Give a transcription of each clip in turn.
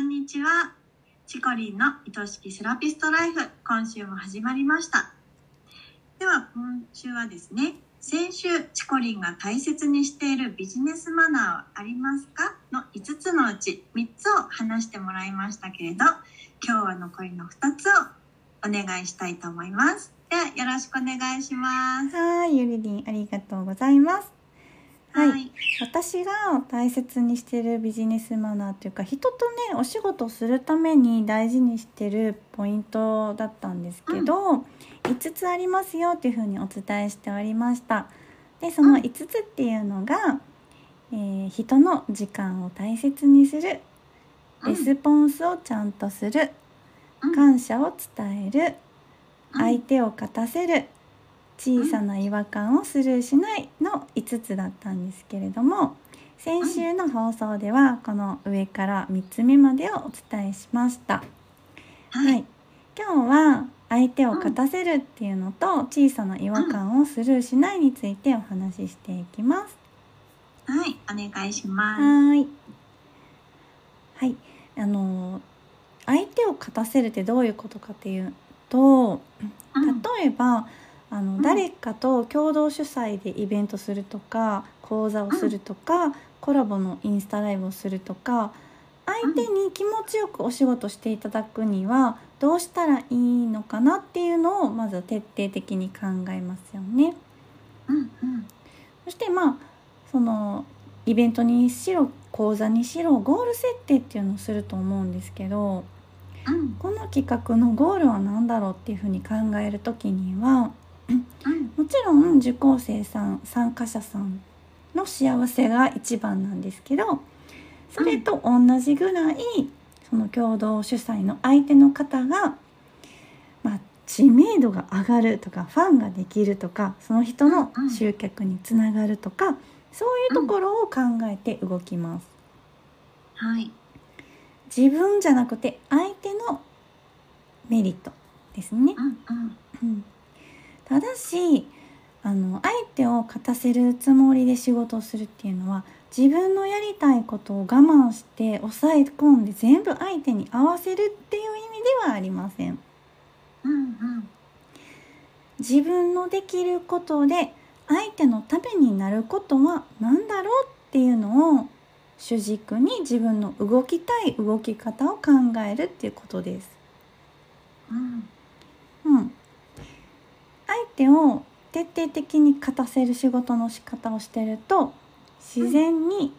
んにちは。チコリンの愛しきセラピストライフ、今週も始まりました。では、今週はですね、先週、チコリンが大切にしているビジネスマナーはありますか？の5つのうち3つを話してもらいましたけれど、今日は残りの2つをお願いしたいと思います。では、よろしくお願いします。はい、ゆりりんありがとうございます。はい、私が大切にしてるビジネスマナーというか人とねお仕事をするために大事にしてるポイントだったんですけど、5つありますよっていうふうにお伝えしておりました。でその5つっていうのが、えー人の時間を大切にするレスポンスをちゃんとするうん。感謝を伝えるうん。相手を勝たせる小さな違和感をスルーしないの5つだったんですけれども先週の放送ではこの上から3つ目までをお伝えしました。ははいい、今日は相手を勝たせるっていうのと小さな違和感をスルーしないについてお話ししていきます。はい、お願いします。はーい。はい、あの相手を勝たせるってどういうことかっていうと、うん例えばあの、うん。誰かと共同主催でイベントするとか講座をするとか、コラボのインスタライブをするとか相手に気持ちよくお仕事していただくにはどうしたらいいのかなっていうのをまず徹底的に考えますよね。うんうん。そしてまあそのイベントにしろ講座にしろゴール設定っていうのをすると思うんですけどうん。この企画のゴールは何だろうっていうふうに考える時にはうんもちろん受講生さん参加者さんの幸せが一番なんですけどそれと同じぐらいその共同主催の相手の方が、まあ、知名度が上がるとかファンができるとかその人の集客につながるとかそういうところを考えて動きます。はい。自分じゃなくて相手のメリットですね。うんうんうんただしあの相手を勝たせるつもりで仕事をするっていうのは自分のやりたいことを我慢して抑え込んで全部相手に合わせるっていう意味ではありません。うんうん自分のできることで相手のためになることは何だろうっていうのを主軸に自分の動きたい動き方を考えるっていうことです。うん、手を徹底的に勝たせる仕事の仕方をしてると自然に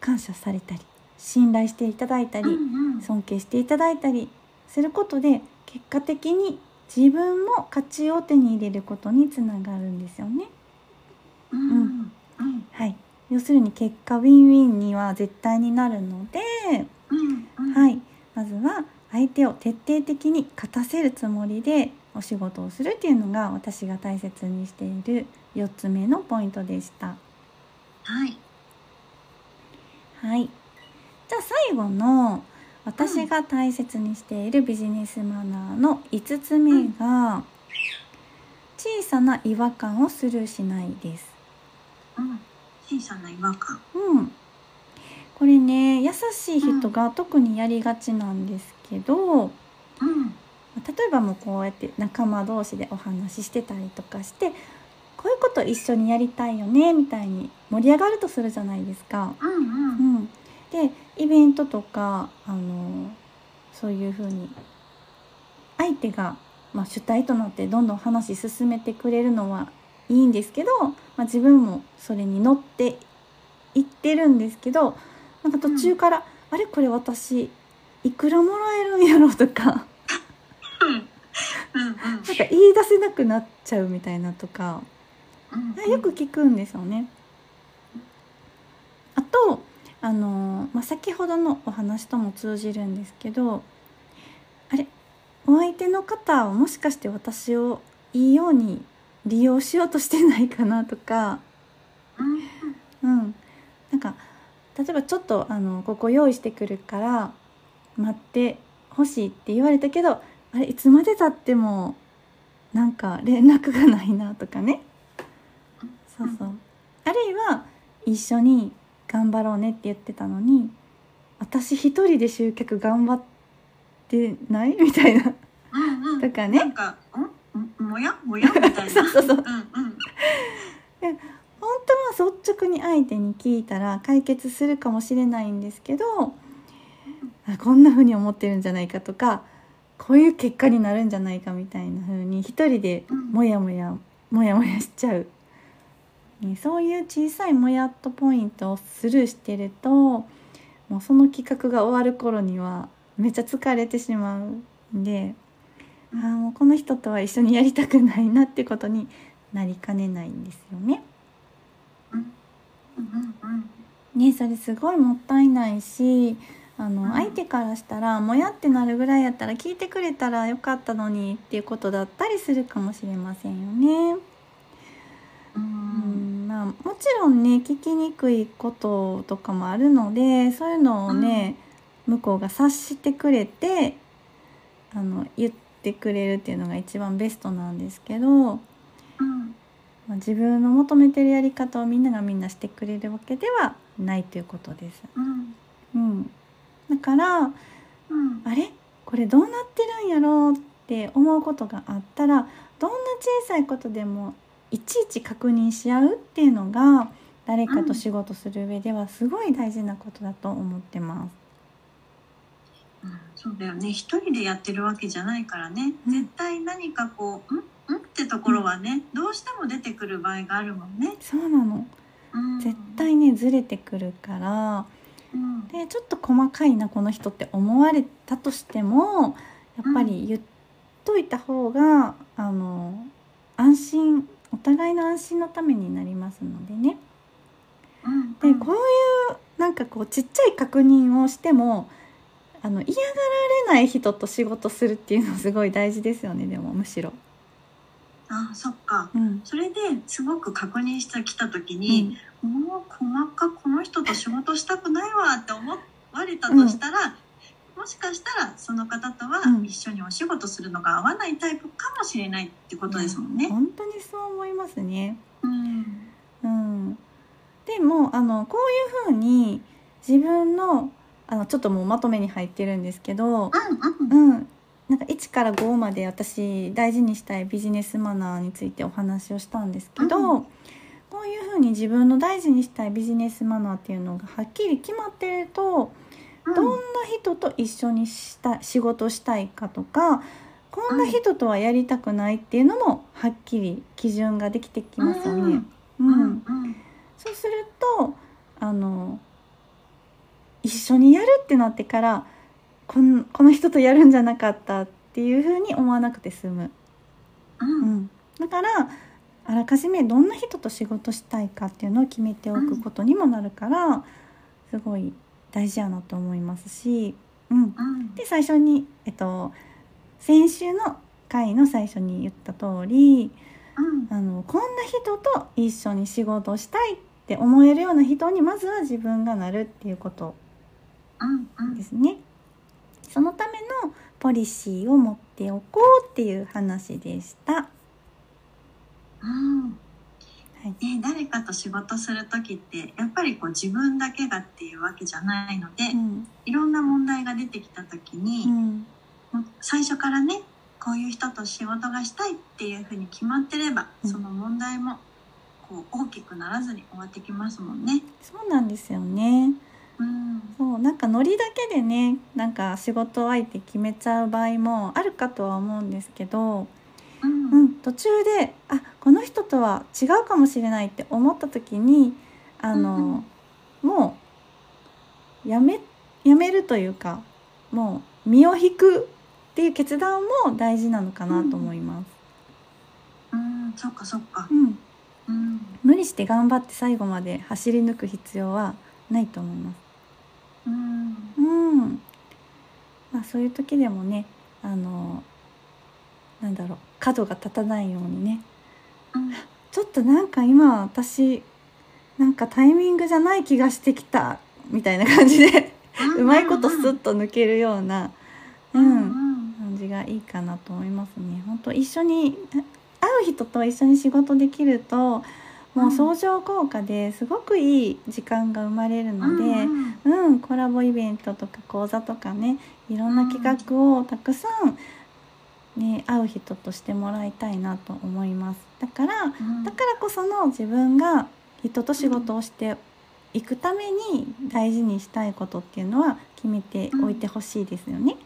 感謝されたり信頼していただいたりうん尊敬していただいたりすることで結果的に自分も価値を手に入れることにつながるんですよね。うんはい、要するに結果ウィンウィンには絶対になるので、はい、まずは相手を徹底的に勝たせるつもりでお仕事をするっていうのが私が大切にしている4つ目のポイントでした。はい。はい、じゃあ最後の私が大切にしているビジネスマナーの5つ目が小さな違和感をスルーしないです。うん小さな違和感。うん、これね優しい人が特にやりがちなんですけど、うん。例えばもうこうやって仲間同士でお話ししてたりとかしてこういうこと一緒にやりたいよねみたいに盛り上がるとするじゃないですか。うんううん。ん、でイベントとかあのそういうふうに相手が、まあ、主体となってどんどん話進めてくれるのはいいんですけど、まあ、自分もそれに乗っていってるんですけどなんか途中から「あれ？これ私いくらもらえるんやろ?」とか。うん。うんなんか言い出せなくなっちゃうみたいなとか。うんよく聞くんですよね。あとあの、まあ、先ほどのお話とも通じるんですけどあれお相手の方はもしかして私をいいように利用しようとしてないかなとか、うん。うん、なんか例えばちょっとあのここ用意してくるから待ってほしいって言われたけどあれいつまでたってもなんか連絡がないなとかね。そうそう。あるいは一緒に頑張ろうねって言ってたのに私一人で集客頑張ってないみたいな。うんうん。とかね。なんかん？ん？もや？もや？みたいな。そうそうそう。うんうん。本当は率直に相手に聞いたら解決するかもしれないんですけどあ こんな風に思ってるんじゃないかとかこういう結果になるんじゃないかみたいな風に一人でモヤモヤモヤモヤしちゃう、ね、そういう小さいもやっとポイントをスルーしてるともうその企画が終わる頃にはめっちゃ疲れてしまうんであーもうこの人とは一緒にやりたくないなってことになりかねないんですよね。うんうんうん。ねそれすごいもったいないしあうん。の相手からしたらもやってなるぐらいやったら聞いてくれたらよかったのにっていうことだったりするかもしれませんよね。ううんんまあ、もちろんね聞きにくいこととかもあるのでそういうのをね、向こうが察してくれてあの言ってくれるっていうのが一番ベストなんですけど、うん。まあ、自分の求めてるやり方をみんながみんなしてくれるわけではないということです。うん。うん、だからうん。あれ？これどうなってるんやろうって思うことがあったらどんな小さいことでもいちいち確認し合うっていうのが誰かと仕事する上ではすごい大事なことだと思ってます。うんそうだよね。一人でやってるわけじゃないからね、うん。絶対何かこう「ん？ん?」ってところはね、どうしても出てくる場合があるもんね。そうなの。うん。絶対ねずれてくるからうんでちょっと細かいなこの人って思われたとしてもやっぱり言っといた方があの安心お互いの安心のためになりますのでね。うん。でこういうなんかこうちっちゃい確認をしてもあの嫌がられない人と仕事するっていうのすごい大事ですよねでもむしろ。あそっか。うん。それですごく確認してきた時に、もう細かこの人と仕事したくないわって思われたとしたら、もしかしたらその方とはうん。一緒にお仕事するのが合わないタイプかもしれないってことですもんね。本当にそう思いますね。うん。うん、でもあのこういうふうに自分のあのちょっともうまとめに入ってるんですけど、うんうん。うん、なんか1から5まで私大事にしたいビジネスマナーについてお話をしたんですけど、うんこういうふうに自分の大事にしたいビジネスマナーっていうのがはっきり決まってると、うん。どんな人と一緒にした仕事したいかとかこんな人とはやりたくないっていうのもはっきり基準ができてきますよね。うん。そうするとあの一緒にやるってなってからこんこの人とやるんじゃなかったっていうふうに思わなくて済む、ううんん、だからあらかじめどんな人と仕事したいかっていうのを決めておくことにもなるからすごい大事やなと思いますし、うん、うんで最初に、えっと、先週の回の最初に言った通りうんあのこんな人と一緒に仕事をしたいって思えるような人にまずは自分がなるっていうことうんうんですね。そのためのポリシーを持っておこうっていう話でした。うんはいね、誰かと仕事する時ってやっぱりこう自分だけがっていうわけじゃないので、うんいろんな問題が出てきた時に、うん最初からねこういう人と仕事がしたいっていうふうに決まってれば、うんその問題もこう大きくならずに終わってきますもんね。そうなんですよね。うんそうなんかノリだけでねなんか仕事相手決めちゃう場合もあるかとは思うんですけど、うん。うん、途中であこの人とは違うかもしれないって思った時にあの、もうやめやめるというかもう身を引くっていう決断も大事なのかなと思います。うん。そっかそっか。う。ん、うん。無理して頑張って最後まで走り抜く必要はないと思います。うん。うん、まあそういう時でもねあのなんだろう角が立たないようにね。うん。ちょっとなんか今私なんかタイミングじゃない気がしてきた。みたいな感じで。うまいことスッと抜けるような、ううん。ん、感じがいいかなと思いますね。本当一緒に会う人と一緒に仕事できるともう相乗効果ですごくいい時間が生まれるので、うん。うん、コラボイベントとか講座とかねいろんな企画をたくさん、ね、会う人としてもらいたいなと思います。だからうん。だからこその自分が人と仕事をしていくために大事にしたいことっていうのは決めておいてほしいですよね。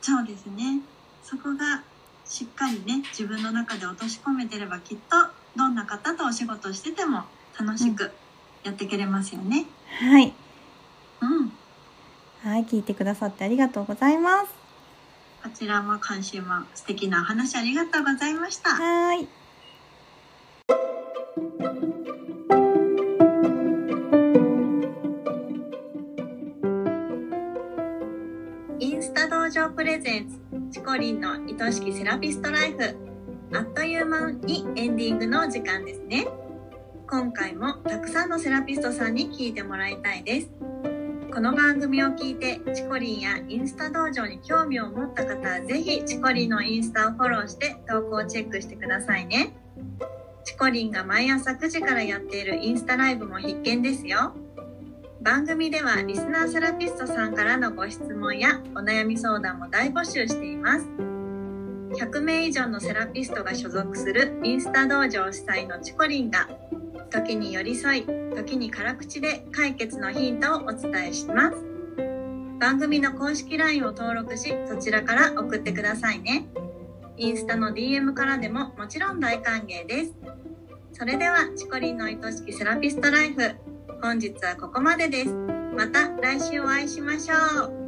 そうですね。そこがしっかりね自分の中で落とし込めてればきっとどんな方とお仕事してても楽しくやっていけれますよね。はい、うん。はい、聞いてくださってありがとうございます。こちらも今週も素敵なお話ありがとうございました。はい。インスタ道場プレゼンツチコリンの愛しきセラピストライフ。あっという間にエンディングの時間ですね。今回もたくさんのセラピストさんに聞いてもらいたいですこの番組を聞いてチコリンやインスタ道場に興味を持った方はぜひチコリンのインスタをフォローして投稿をチェックしてくださいね。チコリンが毎朝9時からやっているインスタライブも必見ですよ。番組ではリスナーセラピストさんからのご質問やお悩み相談も大募集しています。100名以上のセラピストが所属するインスタ道場主催のチコリンが時に寄り添い時に辛口で解決のヒントをお伝えします番組の公式 LINE を登録しそちらから送ってくださいねインスタの DM からでももちろん大歓迎ですそれではチコリンの愛しきセラピストライフ本日はここまでです。また来週お会いしましょう。